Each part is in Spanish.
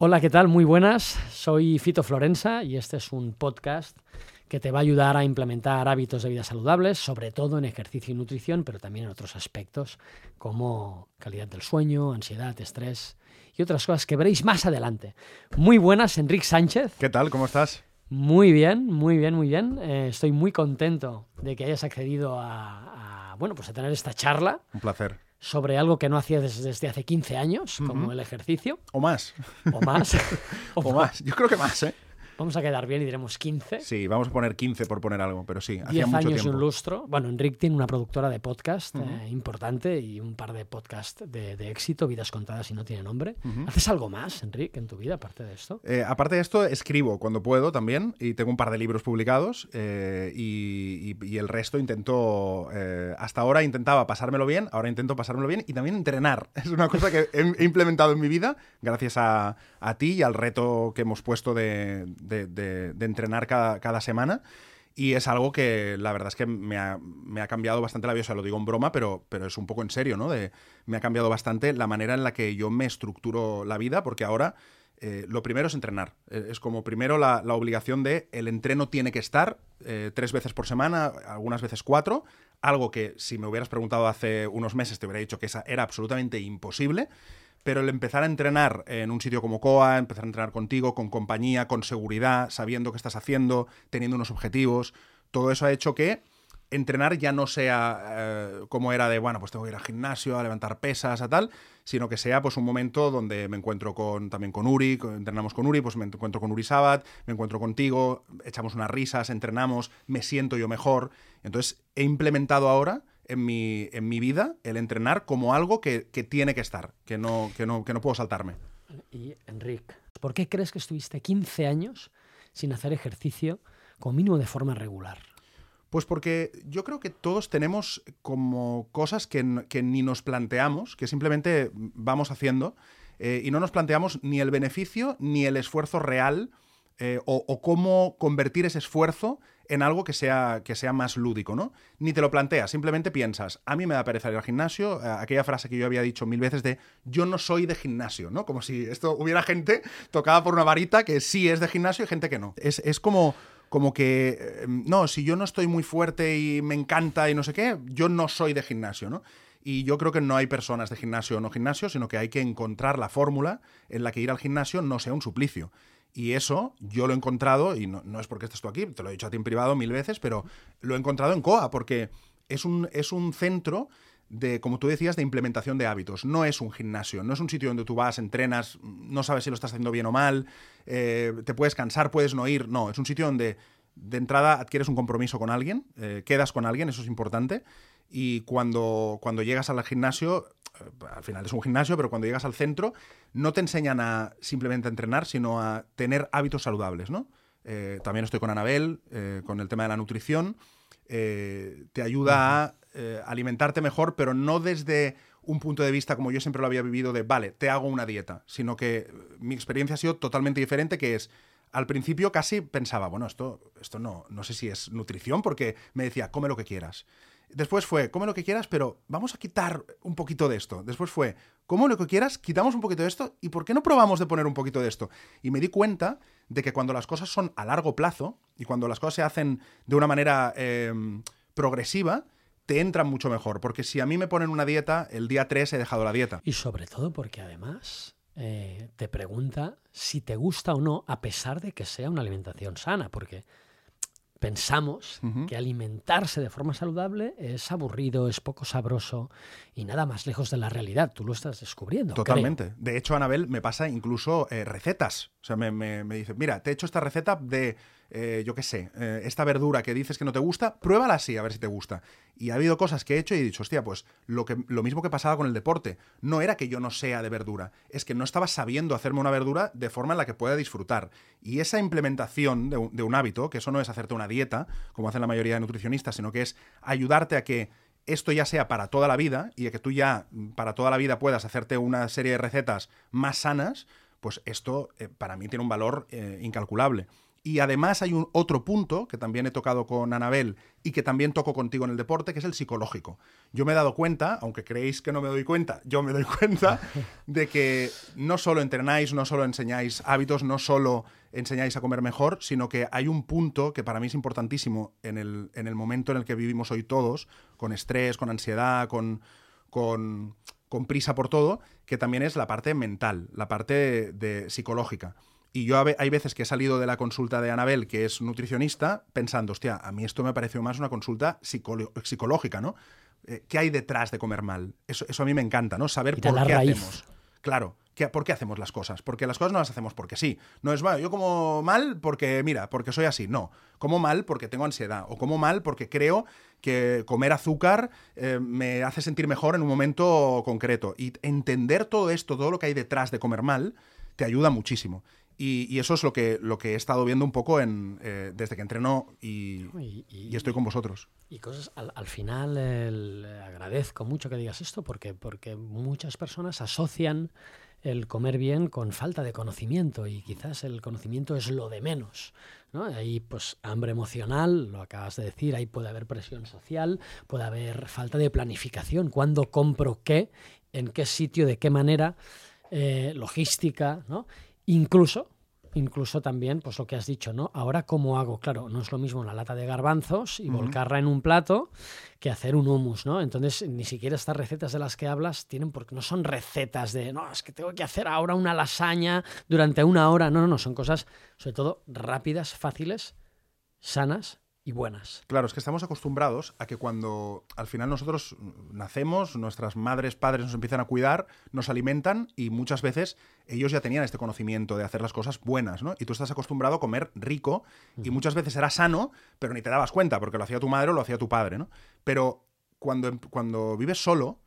Hola, ¿qué tal? Muy buenas. Soy Fito Florenza y este es un podcast que te va a ayudar a implementar hábitos de vida saludables, sobre todo en ejercicio y nutrición, pero también en otros aspectos como calidad del sueño, ansiedad, estrés y otras cosas que veréis más adelante. Muy buenas, Enrique Sánchez. ¿Qué tal? ¿Cómo estás? Muy bien, muy bien, muy bien. Eh, estoy muy contento de que hayas accedido a, a, bueno, pues a tener esta charla. Un placer sobre algo que no hacía desde, hace 15 años, como el ejercicio. O más. O más. o, o más. Yo creo que más, ¿eh? Vamos a quedar bien y diremos 15. Sí, vamos a poner 15 por poner algo, pero sí. 10 mucho años tiempo. un lustro. Bueno, Enric tiene una productora de podcast eh, importante y un par de podcasts de, de, éxito, Vidas Contadas y no tiene nombre. ¿Haces algo más, Enric, en tu vida, aparte de esto? Eh, aparte de esto, escribo cuando puedo también y tengo un par de libros publicados eh, y, y, y, el resto intento, hasta ahora intentaba pasármelo bien, ahora intento pasármelo bien y también entrenar. Es una cosa que he, he implementado en mi vida gracias a, a, ti y al reto que hemos puesto de, de, entrenar cada, cada, semana. Y es algo que la verdad es que me ha, cambiado bastante la vida. O sea, lo digo en broma, pero, pero es un poco en serio, ¿no? Me ha cambiado bastante la manera en la que yo me estructuro la vida, porque ahora eh, lo primero es entrenar. Eh, es como primero la, la, obligación de el entreno tiene que estar eh, tres veces por semana, algunas veces cuatro. Algo que si me hubieras preguntado hace unos meses te hubiera dicho que esa era absolutamente imposible pero el empezar a entrenar en un sitio como COA, empezar a entrenar contigo, con compañía, con seguridad, sabiendo qué estás haciendo, teniendo unos objetivos, todo eso ha hecho que entrenar ya no sea eh, como era de, bueno, pues tengo que ir al gimnasio, a levantar pesas, a tal, sino que sea pues un momento donde me encuentro con, también con Uri, entrenamos con Uri, pues me encuentro con Uri Sabat, me encuentro contigo, echamos unas risas, entrenamos, me siento yo mejor. Entonces he implementado ahora en mi, en mi vida el entrenar como algo que, que tiene que estar, que no, que, no, que no puedo saltarme. Y Enrique, ¿por qué crees que estuviste 15 años sin hacer ejercicio como mínimo de forma regular? Pues porque yo creo que todos tenemos como cosas que, que ni nos planteamos, que simplemente vamos haciendo, eh, y no nos planteamos ni el beneficio ni el esfuerzo real eh, o, cómo convertir ese esfuerzo en algo que sea, que sea más lúdico, ¿no? Ni te lo planteas, simplemente piensas, a mí me da pereza ir al gimnasio, eh, aquella frase que yo había dicho mil veces de yo no soy de gimnasio, ¿no? Como si esto hubiera gente tocada por una varita que sí es de gimnasio y gente que no. Es, es como como que, eh, no, si yo no estoy muy fuerte y me encanta y no sé qué, yo no soy de gimnasio, ¿no? Y yo creo que no hay personas de gimnasio o no gimnasio, sino que hay que encontrar la fórmula en la que ir al gimnasio no sea un suplicio. Y eso yo lo he encontrado, y no, no, es porque estés tú aquí, te lo he dicho a ti en privado mil veces, pero lo he encontrado en COA, porque es un, es un centro de, como tú decías, de implementación de hábitos. No es un gimnasio, no es un sitio donde tú vas, entrenas, no sabes si lo estás haciendo bien o mal, eh, te puedes cansar, puedes no ir. No, es un sitio donde de entrada adquieres un compromiso con alguien, eh, quedas con alguien, eso es importante. Y cuando, cuando llegas al gimnasio, eh, al final es un gimnasio, pero cuando llegas al centro, no te enseñan a simplemente a entrenar, sino a tener hábitos saludables, ¿no? Eh, también estoy con Anabel, eh, con el tema de la nutrición. Eh, te ayuda a alimentarte mejor, pero no desde un punto de vista como yo siempre lo había vivido de, vale, te hago una dieta, sino que mi experiencia ha sido totalmente diferente, que es, al principio casi pensaba, bueno, esto, esto no, no sé si es nutrición, porque me decía, come lo que quieras. Después fue, come lo que quieras, pero vamos a quitar un poquito de esto. Después fue, come lo que quieras, quitamos un poquito de esto, ¿y por qué no probamos de poner un poquito de esto? Y me di cuenta de que cuando las cosas son a largo plazo y cuando las cosas se hacen de una manera eh, progresiva, te entran mucho mejor. Porque si a mí me ponen una dieta, el día 3 he dejado la dieta. Y sobre todo porque además eh, te pregunta si te gusta o no, a pesar de que sea una alimentación sana, porque pensamos uh -huh. que alimentarse de forma saludable es aburrido, es poco sabroso y nada más lejos de la realidad. Tú lo estás descubriendo. Totalmente. Creo. De hecho, Anabel me pasa incluso eh, recetas. O sea, me, me, me, dice, mira, te he hecho esta receta de, eh, yo qué sé, eh, esta verdura que dices que no te gusta, pruébala así, a ver si te gusta. Y ha habido cosas que he hecho y he dicho, hostia, pues lo, que, lo mismo que pasaba con el deporte. No era que yo no sea de verdura, es que no estaba sabiendo hacerme una verdura de forma en la que pueda disfrutar. Y esa implementación de un, hábito, que eso no es hacerte una dieta, como hacen la mayoría de nutricionistas, sino que es ayudarte a que esto ya sea para toda la vida y a que tú ya para toda la vida puedas hacerte una serie de recetas más sanas, pues esto eh, para mí tiene un valor eh, incalculable. Y además hay un otro punto que también he tocado con Anabel y que también toco contigo en el deporte, que es el psicológico. Yo me he dado cuenta, aunque creéis que no me doy cuenta, yo me doy cuenta de que no solo entrenáis, no solo enseñáis hábitos, no solo enseñáis a comer mejor, sino que hay un punto que para mí es importantísimo en el, en el momento en el que vivimos hoy todos, con estrés, con ansiedad, con, con, prisa por todo, que también es la parte mental, la parte de psicológica. Y yo hay veces que he salido de la consulta de Anabel, que es nutricionista, pensando, hostia, a mí esto me pareció más una consulta psicológica, ¿no? Eh, ¿Qué hay detrás de comer mal? Eso, eso a mí me encanta, ¿no? Saber por qué hacemos. Claro, ¿por qué hacemos las cosas? Porque las cosas no las hacemos porque sí. No es, bueno, yo como mal porque, mira, porque soy así. No, como mal porque tengo ansiedad. O como mal porque creo que comer azúcar eh, me hace sentir mejor en un momento concreto. Y entender todo esto, todo lo que hay detrás de comer mal, te ayuda muchísimo. Y, eso es lo que, lo que he estado viendo un poco en, eh, desde que entreno y, y, estoy con vosotros. Y cosas, al, final agradezco mucho que digas esto porque, porque muchas personas asocian el comer bien con falta de conocimiento y quizás el conocimiento es lo de menos. ¿no? Ahí pues hambre emocional, lo acabas de decir, ahí puede haber presión social, puede haber falta de planificación, cuándo compro qué, en qué sitio, de qué manera, eh, logística, ¿no? Incluso, incluso también, pues lo que has dicho, ¿no? Ahora, ¿cómo hago? Claro, no es lo mismo una lata de garbanzos y volcarla en un plato que hacer un hummus, ¿no? Entonces, ni siquiera estas recetas de las que hablas tienen, porque no son recetas de, no, es que tengo que hacer ahora una lasaña durante una hora. No, no, no, son cosas, sobre todo, rápidas, fáciles, sanas buenas. Claro, es que estamos acostumbrados a que cuando al final nosotros nacemos, nuestras madres, padres nos empiezan a cuidar, nos alimentan y muchas veces ellos ya tenían este conocimiento de hacer las cosas buenas, ¿no? Y tú estás acostumbrado a comer rico y muchas veces era sano, pero ni te dabas cuenta porque lo hacía tu madre o lo hacía tu padre, ¿no? Pero cuando, em, cuando vives solo,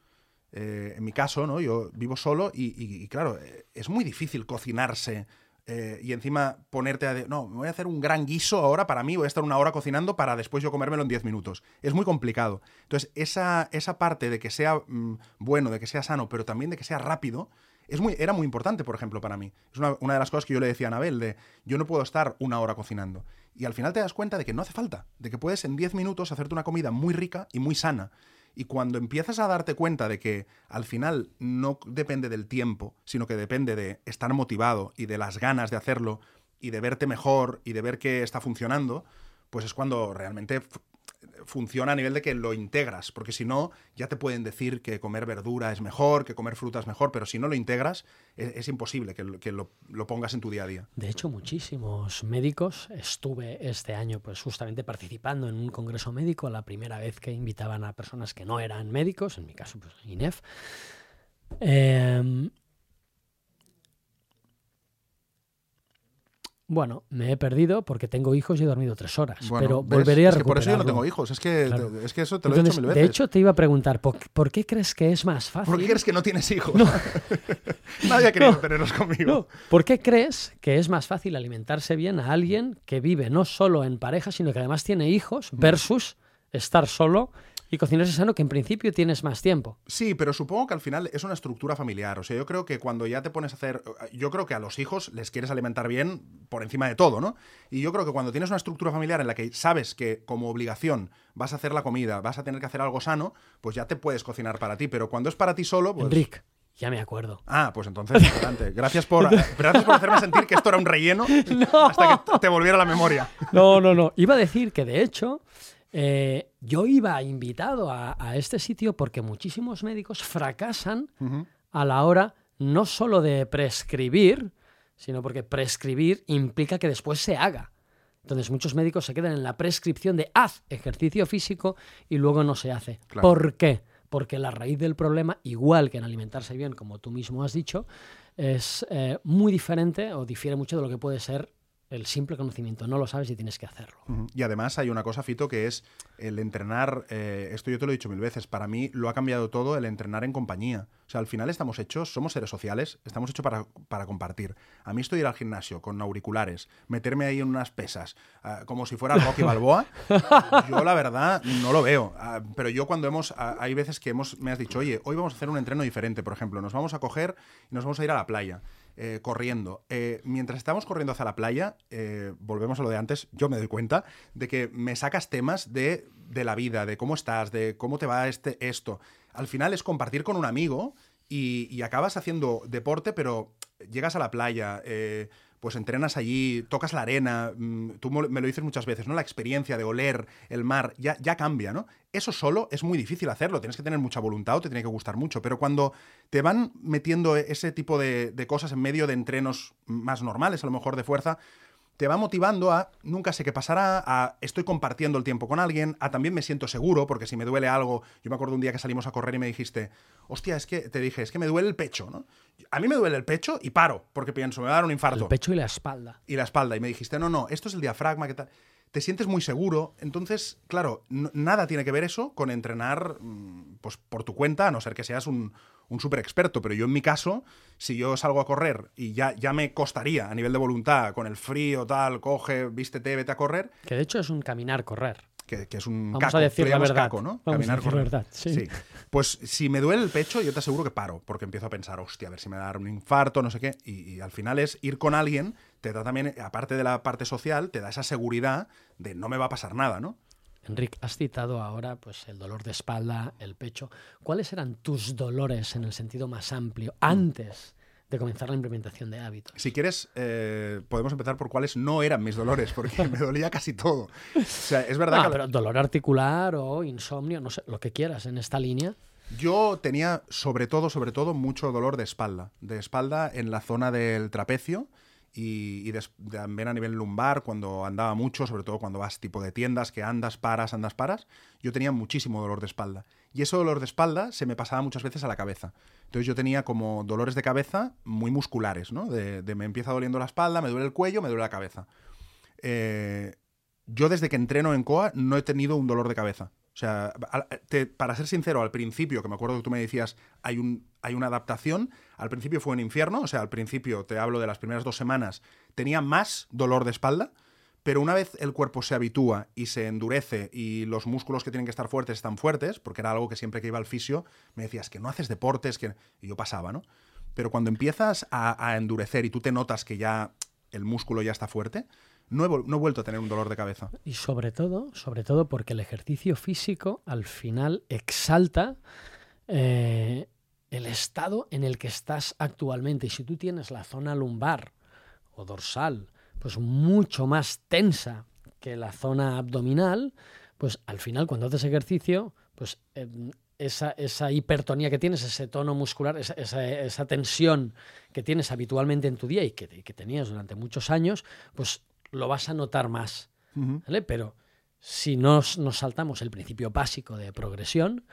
eh, en mi caso, ¿no? Yo vivo solo y, claro, eh, es muy difícil cocinarse eh, y encima ponerte a... no, me voy a hacer un gran guiso ahora para mí, voy a estar una hora cocinando para después yo comérmelo en 10 minutos. Es muy complicado. Entonces, esa, esa parte de que sea mm, bueno, de que sea sano, pero también de que sea rápido, es muy, era muy importante, por ejemplo, para mí. Es una, una, de las cosas que yo le decía a Anabel, de yo no puedo estar una hora cocinando. Y al final te das cuenta de que no hace falta, de que puedes en 10 minutos hacerte una comida muy rica y muy sana. Y cuando empiezas a darte cuenta de que al final no depende del tiempo, sino que depende de estar motivado y de las ganas de hacerlo y de verte mejor y de ver que está funcionando, pues es cuando realmente funciona a nivel de que lo integras, porque si no, ya te pueden decir que comer verdura es mejor, que comer fruta es mejor, pero si no lo integras, es, imposible que, lo, pongas en tu día a día. De hecho, muchísimos médicos, estuve este año pues justamente participando en un congreso médico, la primera vez que invitaban a personas que no eran médicos, en mi caso, pues INEF, eh, Bueno, me he perdido porque tengo hijos y he dormido tres horas. pero volvería a es por eso yo no tengo hijos. Es que, es que eso te lo he dicho mil veces. De hecho, te iba a preguntar, ¿por, qué crees que es más fácil? ¿Por qué crees que no tienes hijos? Nadie ha querido tenerlos conmigo. ¿Por qué crees que es más fácil alimentarse bien a alguien que vive no solo en pareja, sino que además tiene hijos, mm. versus estar solo y cocinarse sano que en principio tienes más tiempo. Sí, pero supongo que al final es una estructura familiar. O sea, yo creo que cuando ya te pones a hacer. Yo creo que a los hijos les quieres alimentar bien por encima de todo, ¿no? Y yo creo que cuando tienes una estructura familiar en la que sabes que como obligación vas a hacer la comida, vas a tener que hacer algo sano, pues ya te puedes cocinar para ti. Pero cuando es para ti solo, pues. Enric. Ya me acuerdo. Ah, pues entonces, adelante. Gracias por, gracias por hacerme sentir que esto era un relleno hasta que te volviera la memoria. No, no, no. Iba a decir que de hecho eh, yo iba invitado a, este sitio porque muchísimos médicos fracasan a la hora no solo de prescribir, sino porque prescribir implica que después se haga. Entonces muchos médicos se quedan en la prescripción de haz ejercicio físico y luego no se hace. ¿Por qué? Porque la raíz del problema, igual que en alimentarse bien, como tú mismo has dicho, es eh, muy diferente o difiere mucho de lo que puede ser el simple conocimiento, no lo sabes y tienes que hacerlo. Y además hay una cosa, Fito, que es el entrenar, eh, esto yo te lo he dicho mil veces, para mí lo ha cambiado todo el entrenar en compañía. O sea, al final estamos hechos, somos seres sociales, estamos hechos para, compartir. A mí estoy ir al gimnasio con auriculares, meterme ahí en unas pesas, ah, como si fuera Rocky Balboa, yo la verdad no lo veo. Ah, pero yo cuando hemos, ah, hay veces que hemos, me has dicho, oye, hoy vamos a hacer un entreno diferente, por ejemplo, nos vamos a coger y nos vamos a ir a la playa. Eh, corriendo. Eh, mientras estamos corriendo hacia la playa, eh, volvemos a lo de antes, yo me doy cuenta de que me sacas temas de, de la vida, de cómo estás, de cómo te va este, esto. Al final es compartir con un amigo y, acabas haciendo deporte, pero llegas a la playa, pues entrenas allí, tocas la arena, mm, tú me lo dices muchas veces, ¿no? La experiencia de oler el mar ya, cambia, ¿no? Eso solo es muy difícil hacerlo, tienes que tener mucha voluntad o te tiene que gustar mucho, pero cuando te van metiendo ese tipo de cosas en medio de entrenos más normales, a lo mejor de fuerza, te va motivando a nunca sé qué pasará, a estoy compartiendo el tiempo con alguien, a también me siento seguro, porque si me duele algo, yo me acuerdo un día que salimos a correr y me dijiste, hostia, es que te dije, es que me duele el pecho, ¿no? A mí me duele el pecho y paro, porque pienso, me va a dar un infarto El pecho y la espalda. y la espalda. Y me dijiste, no, no, esto es el diafragma, ¿qué tal? Te sientes muy seguro. Entonces, claro, nada tiene que ver eso con entrenar mm, pues, por tu cuenta, a no ser que seas un, un súper experto. Pero yo, en mi caso, si yo salgo a correr y ya, ya me costaría a nivel de voluntad, con el frío, tal, coge, vístete, vete a correr, Que de hecho es un caminar, correr. que, que es un Vamos caco, a decir la verdad. caco, ¿no? Vamos a decir la correr. verdad, sí. Pues si me duele el pecho, yo te aseguro que paro, porque empiezo a pensar, hostia, a ver si me da un infarto, no sé qué. Y, y al final es ir con alguien, te da también, aparte de la parte social, te da esa seguridad de no me va a pasar nada, ¿no? Enrique, has citado ahora pues, el dolor de espalda, el pecho. ¿Cuáles eran tus dolores en el sentido más amplio antes de comenzar la implementación de hábitos? Si quieres, eh, podemos empezar por cuáles no eran mis dolores, porque me dolía casi todo. O sea, es verdad Ah, que pero dolor articular o insomnio, no sé, lo que quieras en esta línea. Yo tenía sobre todo, sobre todo, mucho dolor de espalda. De espalda en la zona del trapecio y, también a nivel lumbar, cuando andaba mucho, sobre todo cuando vas tipo de tiendas, que andas, paras, andas, paras. Yo tenía muchísimo dolor de espalda. Y ese dolor de espalda se me pasaba muchas veces a la cabeza. Entonces yo tenía como dolores de cabeza muy musculares, ¿no? De, de me empieza doliendo la espalda, me duele el cuello, me duele la cabeza. Eh, yo desde que entreno en COA no he tenido un dolor de cabeza. O sea, para ser sincero, al principio, que me acuerdo que tú me decías, hay, un, hay una adaptación, al principio fue un infierno, o sea, al principio, te hablo de las primeras dos semanas, tenía más dolor de espalda, pero una vez el cuerpo se habitúa y se endurece y los músculos que tienen que estar fuertes están fuertes, porque era algo que siempre que iba al fisio me decías que no haces deportes, que... y yo pasaba, ¿no? Pero cuando empiezas a endurecer y tú te notas que ya el músculo ya está fuerte, no he, vuelto a tener un dolor de cabeza. Y sobre todo, sobre todo porque el ejercicio físico al final exalta eh, el estado en el que estás actualmente. Y si tú tienes la zona lumbar o dorsal, pues mucho más tensa que la zona abdominal, pues al final cuando haces ejercicio, pues eh, esa, esa hipertonía que tienes, ese tono muscular, esa, esa- esa tensión que tienes habitualmente en tu día y que, que tenías durante muchos años, pues lo vas a notar más. ¿vale? Pero si nos, nos saltamos el principio básico de progresión,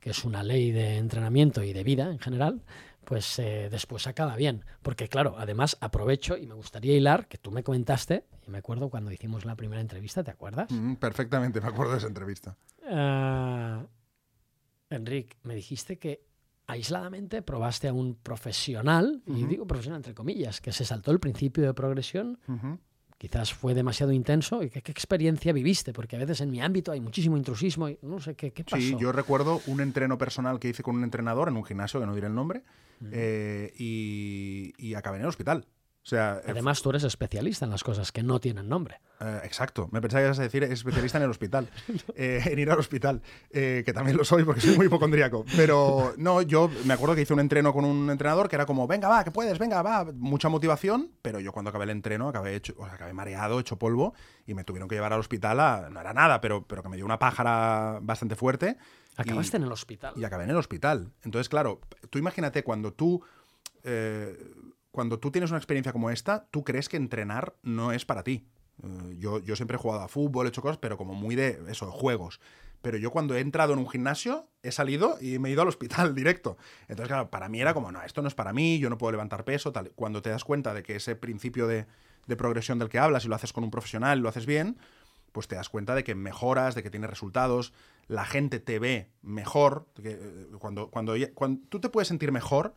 que es una ley de entrenamiento y de vida en general, pues eh, después acaba bien. Porque claro, además aprovecho y me gustaría hilar, que tú me comentaste, y me acuerdo cuando hicimos la primera entrevista, ¿te acuerdas? Mm, perfectamente, me acuerdo de esa entrevista. Ah, Enric, me dijiste que aisladamente probaste a un profesional, y digo profesional entre comillas, que se saltó el principio de progresión. Quizás fue demasiado intenso. ¿Y qué, qué experiencia viviste? Porque a veces en mi ámbito hay muchísimo intrusismo y no sé qué, qué pasó. Sí, yo recuerdo un entreno personal que hice con un entrenador en un gimnasio, que no diré el nombre, eh, y, y acabé en el hospital. O sea, eh, Además, tú eres especialista en las cosas que no tienen nombre. Eh, exacto, me pensaba que ibas a decir especialista en el hospital, eh, en ir al hospital, eh, que también lo soy porque soy muy hipocondríaco. Pero no, yo me acuerdo que hice un entreno con un entrenador que era como, venga, va, que puedes, venga, va, mucha motivación, pero yo cuando acabé el entreno acabé, hecho, o sea, acabé mareado, hecho polvo, y me tuvieron que llevar al hospital a, no era nada, pero, pero que me dio una pájara bastante fuerte. y- Acabaste en el hospital. y acabé en el hospital. Entonces, claro, tú imagínate cuando tú. eh, cuando tú tienes una experiencia como esta, tú crees que entrenar no es para ti. Eh, yo, yo siempre he jugado a fútbol, he hecho cosas, pero como muy de eso, juegos. Pero yo cuando he entrado en un gimnasio, he salido y me he ido al hospital directo. Entonces, claro, para mí era como, no, esto no es para mí, yo no puedo levantar peso. Cuando te das cuenta de que ese principio de, de progresión del que hablas y lo haces con un profesional, lo haces bien, pues te das cuenta de que mejoras, de que tienes resultados, la gente te ve mejor, eh, cuando, cuando tú te puedes sentir mejor,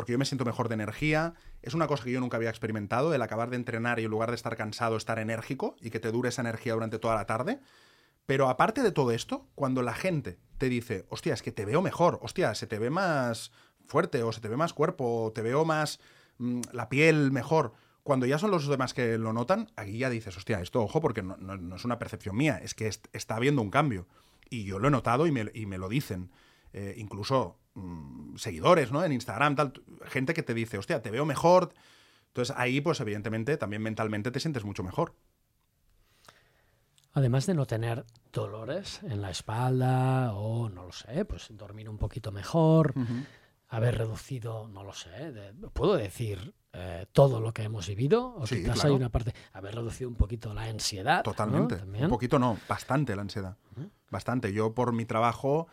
porque yo me siento mejor de energía, es una cosa que yo nunca había experimentado, el acabar de entrenar y en lugar de estar cansado, estar enérgico y que te dure esa energía durante toda la tarde. Pero aparte de todo esto, cuando la gente te dice, hostia, es que te veo mejor, hostia, se te ve más fuerte, o se te ve más cuerpo, o te veo más, mm, la piel mejor. Cuando ya son los demás que lo notan, aquí ya dices, hostia, esto ojo, porque no, es una percepción mía, es que est- está habiendo un cambio. Y yo lo he notado y me lo dicen. Eh, incluso mm, seguidores, ¿no? En Instagram, tal, gente que te dice, hostia, te veo mejor. Entonces ahí, pues evidentemente, también mentalmente te sientes mucho mejor. Además de no tener dolores en la espalda o, no lo sé, pues dormir un poquito mejor, haber reducido, no lo sé, de- puedo decir eh, todo lo que hemos vivido, o Sí, quizás claro. hay una parte, haber reducido un poquito la ansiedad. Totalmente. Un poquito no, bastante la ansiedad. Bastante. Yo por mi trabajo,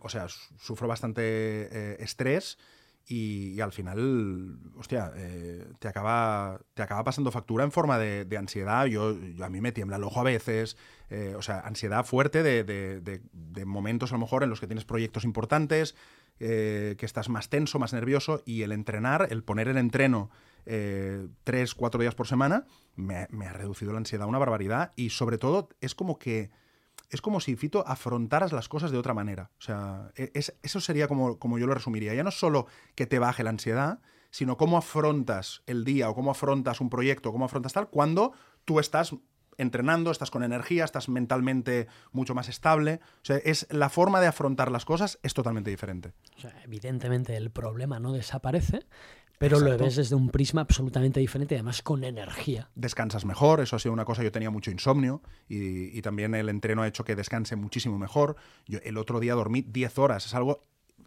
o sea, su- sufro bastante eh, estrés y, al final, hostia, eh, te, acaba, te acaba pasando factura en forma de, ansiedad. Yo, a mí me tiembla el ojo a veces. eh, o sea, ansiedad fuerte de, de- de- momentos a lo mejor en los que tienes proyectos importantes, que estás más tenso, más nervioso y el entrenar, el poner el entreno tres, cuatro días por semana, me, me ha reducido la ansiedad una barbaridad y sobre todo es como que es como si, Fito, afrontaras las cosas de otra manera. O sea, e- es- eso sería como, como yo lo resumiría. Ya no solo que te baje la ansiedad, sino cómo afrontas el día o cómo afrontas un proyecto, cómo afrontas tal, cuando tú estás entrenando, estás con energía, estás mentalmente mucho más estable. O sea, es la forma de afrontar las cosas es totalmente diferente. Evidentemente el problema no desaparece, pero lo Exacto. ves desde un prisma absolutamente diferente además con energía. descansas mejor, eso ha sido una cosa, yo tenía mucho insomnio y, y también el entreno ha hecho que descanse muchísimo mejor. Yo el otro día dormí 10 horas, es algo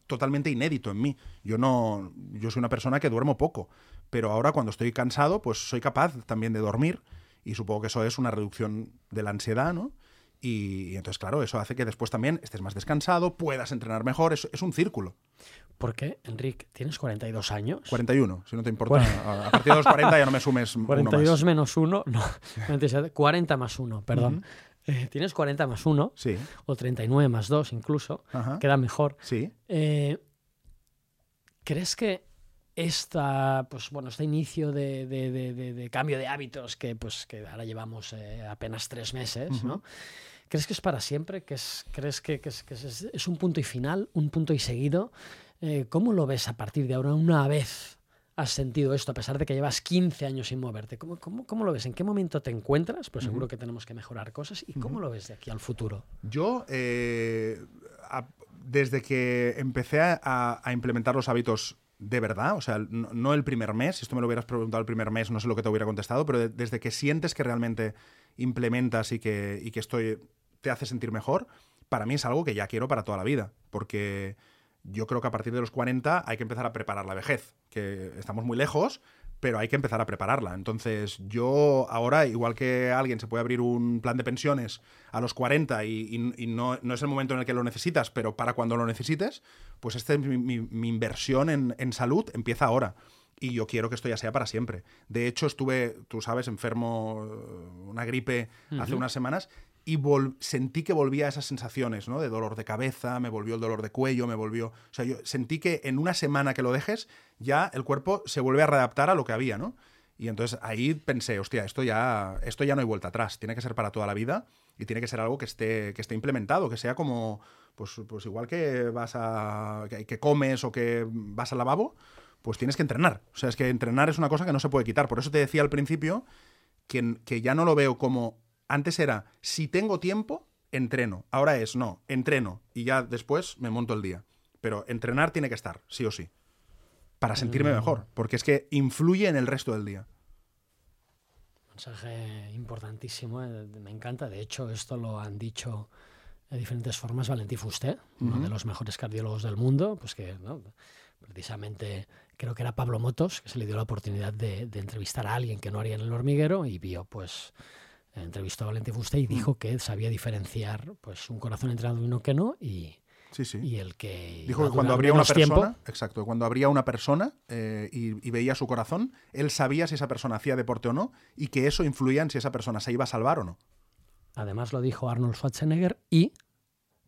totalmente inédito en mí. Yo no yo soy una persona que duermo poco, pero ahora cuando estoy cansado, pues soy capaz también de dormir y supongo que eso es una reducción de la ansiedad, ¿no? Y, y entonces, claro, eso hace que después también estés más descansado, puedas entrenar mejor, es, es un círculo. Porque, Enrique, tienes 42 años. 41, si no te importa. Bueno. A partir de los 40 ya no me sumes uno 42 más. menos 1, no, 27, 40 más 1, perdón. Eh, tienes 40 más 1, Sí, o 39 más 2 incluso, ajá. queda mejor. Sí. Eh, ¿Crees que esta, pues, bueno, este inicio de, de- de- de- cambio de hábitos que, pues, que ahora llevamos eh, apenas tres meses, ¿no? ¿Crees que es para siempre? ¿Que es, ¿Crees que, que es, que es- es un punto y final, un punto y seguido? Eh, ¿Cómo lo ves a partir de ahora, una vez has sentido esto, a pesar de que llevas 15 años sin moverte? ¿Cómo, cómo, cómo lo ves? ¿En qué momento te encuentras? Pues seguro que tenemos que mejorar cosas. ¿Y cómo lo ves de aquí al futuro? Yo, eh, a- desde que empecé a, a implementar los hábitos de verdad, o sea, no, no el primer mes, si esto me lo hubieras preguntado el primer mes, no sé lo que te hubiera contestado, pero de- desde que sientes que realmente implementas y que, y que estoy, te hace sentir mejor, para mí es algo que ya quiero para toda la vida, porque yo creo que a partir de los 40 hay que empezar a preparar la vejez, que estamos muy lejos, pero hay que empezar a prepararla. Entonces, yo ahora, igual que alguien se puede abrir un plan de pensiones a los 40 y, y- y no, no es el momento en el que lo necesitas, pero para cuando lo necesites, pues esta es mi, mi- mi inversión en, en salud empieza ahora. Y yo quiero que esto ya sea para siempre. De hecho, estuve, tú sabes, enfermo, una gripe hace unas semanas y sentí que volvía a esas sensaciones, ¿no? De dolor de cabeza, me volvió el dolor de cuello, me volvió... O sea, yo sentí que en una semana que lo dejes, ya el cuerpo se vuelve a readaptar a lo que había, ¿no? Y entonces ahí pensé, hostia, esto ya, esto ya no hay vuelta atrás, tiene que ser para toda la vida y tiene que ser algo que esté, que esté implementado, que sea como, pues, pues igual que vas a, que, que comes o que vas al lavabo, pues tienes que entrenar. O sea, es que entrenar es una cosa que no se puede quitar. Por eso te decía al principio que, que ya no lo veo como, antes era, si tengo tiempo, entreno. Ahora es, no, entreno y ya después me monto el día. Pero entrenar tiene que estar, sí o sí para sentirme mejor, porque es que influye en el resto del día. Mensaje importantísimo, eh, me encanta. De hecho, esto lo han dicho de diferentes formas Valentí Fusté, uno de los mejores cardiólogos del mundo, pues que ¿no? precisamente creo que era Pablo Motos, que se le dio la oportunidad de, de entrevistar a alguien que no haría en el hormiguero y vio, pues, entrevistó a Valentí Fusté y dijo que sabía diferenciar pues un corazón entrenado y uno que no y, Sí, sí. y el que Dijo que cuando habría una persona, tiempo, exacto, cuando habría una persona eh, y, y veía su corazón, él sabía si esa persona hacía deporte o no y que eso influía en si esa persona se iba a salvar o no. además lo dijo Arnold Schwarzenegger y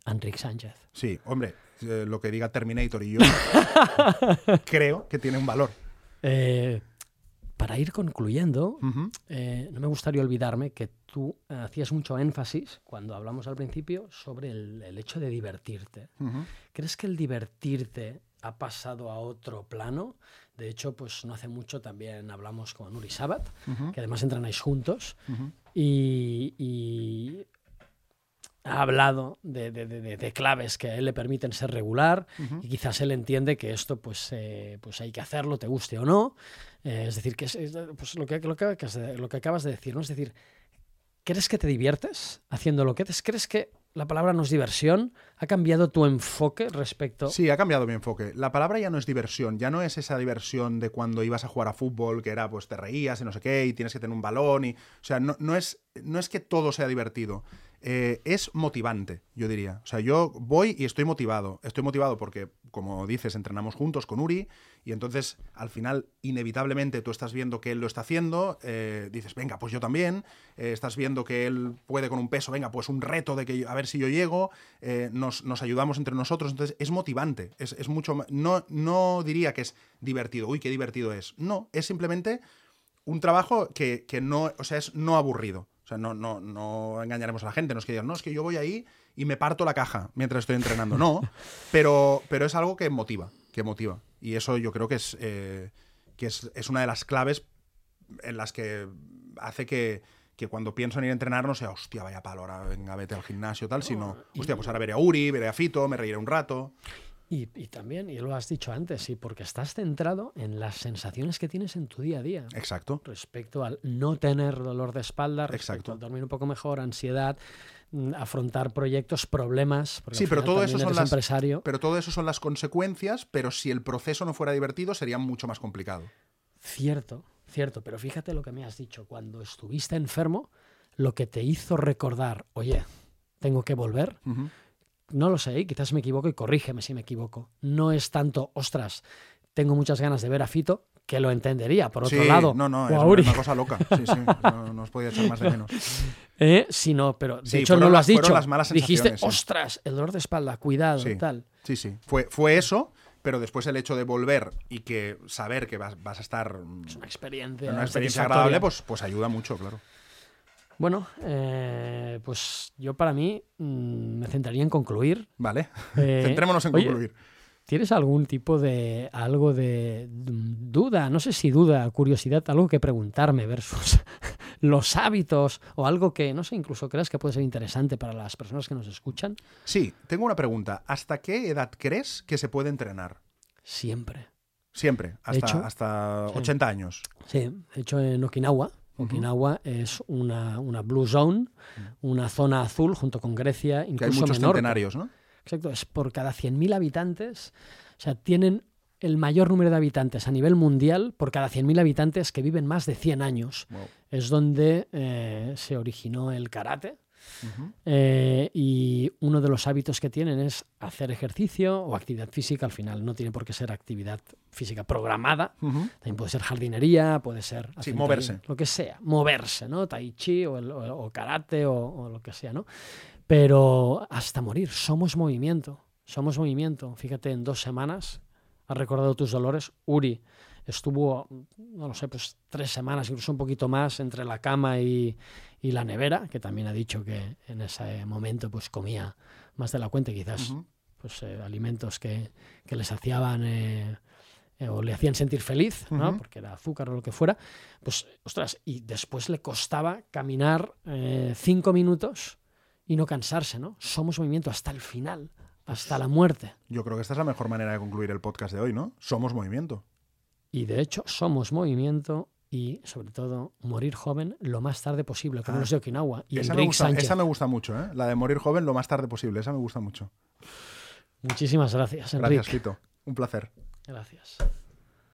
Enrique Sánchez. Sí, hombre, eh, lo que diga Terminator y yo creo que tiene un valor. Eh, para ir concluyendo, eh, no me gustaría olvidarme que tú eh, hacías mucho énfasis cuando hablamos al principio sobre el, el hecho de divertirte. ¿Crees que el divertirte ha pasado a otro plano. De hecho, pues no hace mucho también hablamos con Uri Sabat, que además entrenáis juntos. y, ha hablado de, claves que a él le permiten ser regular y quizás él entiende que esto pues, eh, pues hay que hacerlo, te guste o no. Eh, es decir, que es, pues lo, que, lo, que, lo que acabas de decir, ¿no? Es decir, ¿crees que te diviertes haciendo lo que haces? ¿Crees que la palabra no es diversión? ¿Ha cambiado tu enfoque respecto? Sí, ha cambiado mi enfoque. La palabra ya no es diversión, ya no es esa diversión de cuando ibas a jugar a fútbol, que era pues te reías y no sé qué, y tienes que tener un balón, y. O sea, no, no, es, no es que todo sea divertido. Eh, es motivante, yo diría. O sea, yo voy y estoy motivado. Estoy motivado porque, como dices, entrenamos juntos con Uri y entonces al final, inevitablemente, tú estás viendo que él lo está haciendo, eh, dices, venga, pues yo también, eh, estás viendo que él puede con un peso, venga, pues un reto de que a ver si yo llego, nos, ayudamos entre nosotros, entonces es motivante, es, mucho no, no diría que es divertido, uy, qué divertido es. No, es simplemente un trabajo que, que no, o sea, es no aburrido. O sea, no, no, no engañaremos a la gente, no es que digan, no, es que yo voy ahí y me parto la caja mientras estoy entrenando. No, pero, pero es algo que motiva, que motiva. Y eso yo creo que es, eh, que es, una de las claves en las que hace que, que cuando pienso en ir a entrenar no sea, hostia, vaya palo, ahora venga, vete al gimnasio, tal, sino, hostia, pues ahora veré a Uri, veré a Fito, me reiré un rato. Y, también, y lo has dicho antes, sí, porque estás centrado en las sensaciones que tienes en tu día a día. Exacto. Respecto al no tener dolor de espalda, respecto Exacto. al dormir un poco mejor, ansiedad, mm, afrontar proyectos, problemas. Sí, pero todo eso son las Pero todo eso son las consecuencias, pero si el proceso no fuera divertido sería mucho más complicado. Cierto, cierto, pero fíjate lo que me has dicho. Cuando estuviste enfermo, lo que te hizo recordar, oye, tengo que volver, no lo sé, quizás me equivoco y corrígeme si me equivoco. No es tanto, ostras, tengo muchas ganas de ver a Fito, que lo entendería, por otro lado. No, no, es una cosa loca. Sí, sí, no, os podía echar más de menos. Eh, sí, no, pero de hecho no lo has dicho. Dijiste, ostras, el dolor de espalda, cuidado, tal. Sí, sí. Fue, fue eso, pero después el hecho de volver y que saber que vas, a estar. Es una experiencia. Una experiencia agradable, pues, pues ayuda mucho, claro. Bueno, eh, pues yo para mí mm, me centraría en concluir. Vale, eh, centrémonos en concluir. ¿Tienes algún tipo de algo de duda, no sé si duda, curiosidad, algo que preguntarme versus los hábitos o algo que, no sé, incluso creas que puede ser interesante para las personas que nos escuchan? Sí, tengo una pregunta. ¿Hasta qué edad crees que se puede entrenar? Siempre. Siempre, hasta, hasta 80 años. Sí, de hecho en Okinawa, Okinawa es una, una, blue zone, una zona azul junto con Grecia, incluso que hay muchos centenarios, ¿no? Exacto, es por cada 100.000 habitantes, o sea, tienen el mayor número de habitantes a nivel mundial por cada 100.000 habitantes que viven más de 100 años. Es donde eh, se originó el karate, eh, y uno de los hábitos que tienen es hacer ejercicio o actividad física. Al final no tiene por qué ser actividad física programada. También puede ser jardinería, puede ser... moverse. lo que sea. Moverse, ¿no? Tai chi o, karate o, lo que sea, ¿no? Pero hasta morir, somos movimiento. Somos movimiento. Fíjate, en dos semanas has recordado tus dolores. Uri estuvo, no lo sé, pues tres semanas, incluso un poquito más, entre la cama y, y la nevera, que también ha dicho que en ese momento pues comía más de la cuenta, quizás pues eh, alimentos que, que, les hacían eh, eh, o le hacían sentir feliz, ¿no? porque era azúcar o lo que fuera, pues ostras, y después le costaba caminar cinco minutos y no cansarse, ¿no? Somos movimiento hasta el final, hasta la muerte. Yo creo que esta es la mejor manera de concluir el podcast de hoy, ¿no? Somos movimiento. Y de hecho, somos movimiento y sobre todo morir joven lo más tarde posible, como ah, los de Okinawa. Y esa, me gusta, esa me gusta mucho, ¿eh? la de morir joven lo más tarde posible, esa me gusta mucho. Muchísimas gracias, Enrique. Gracias, Quito. Un placer. Gracias.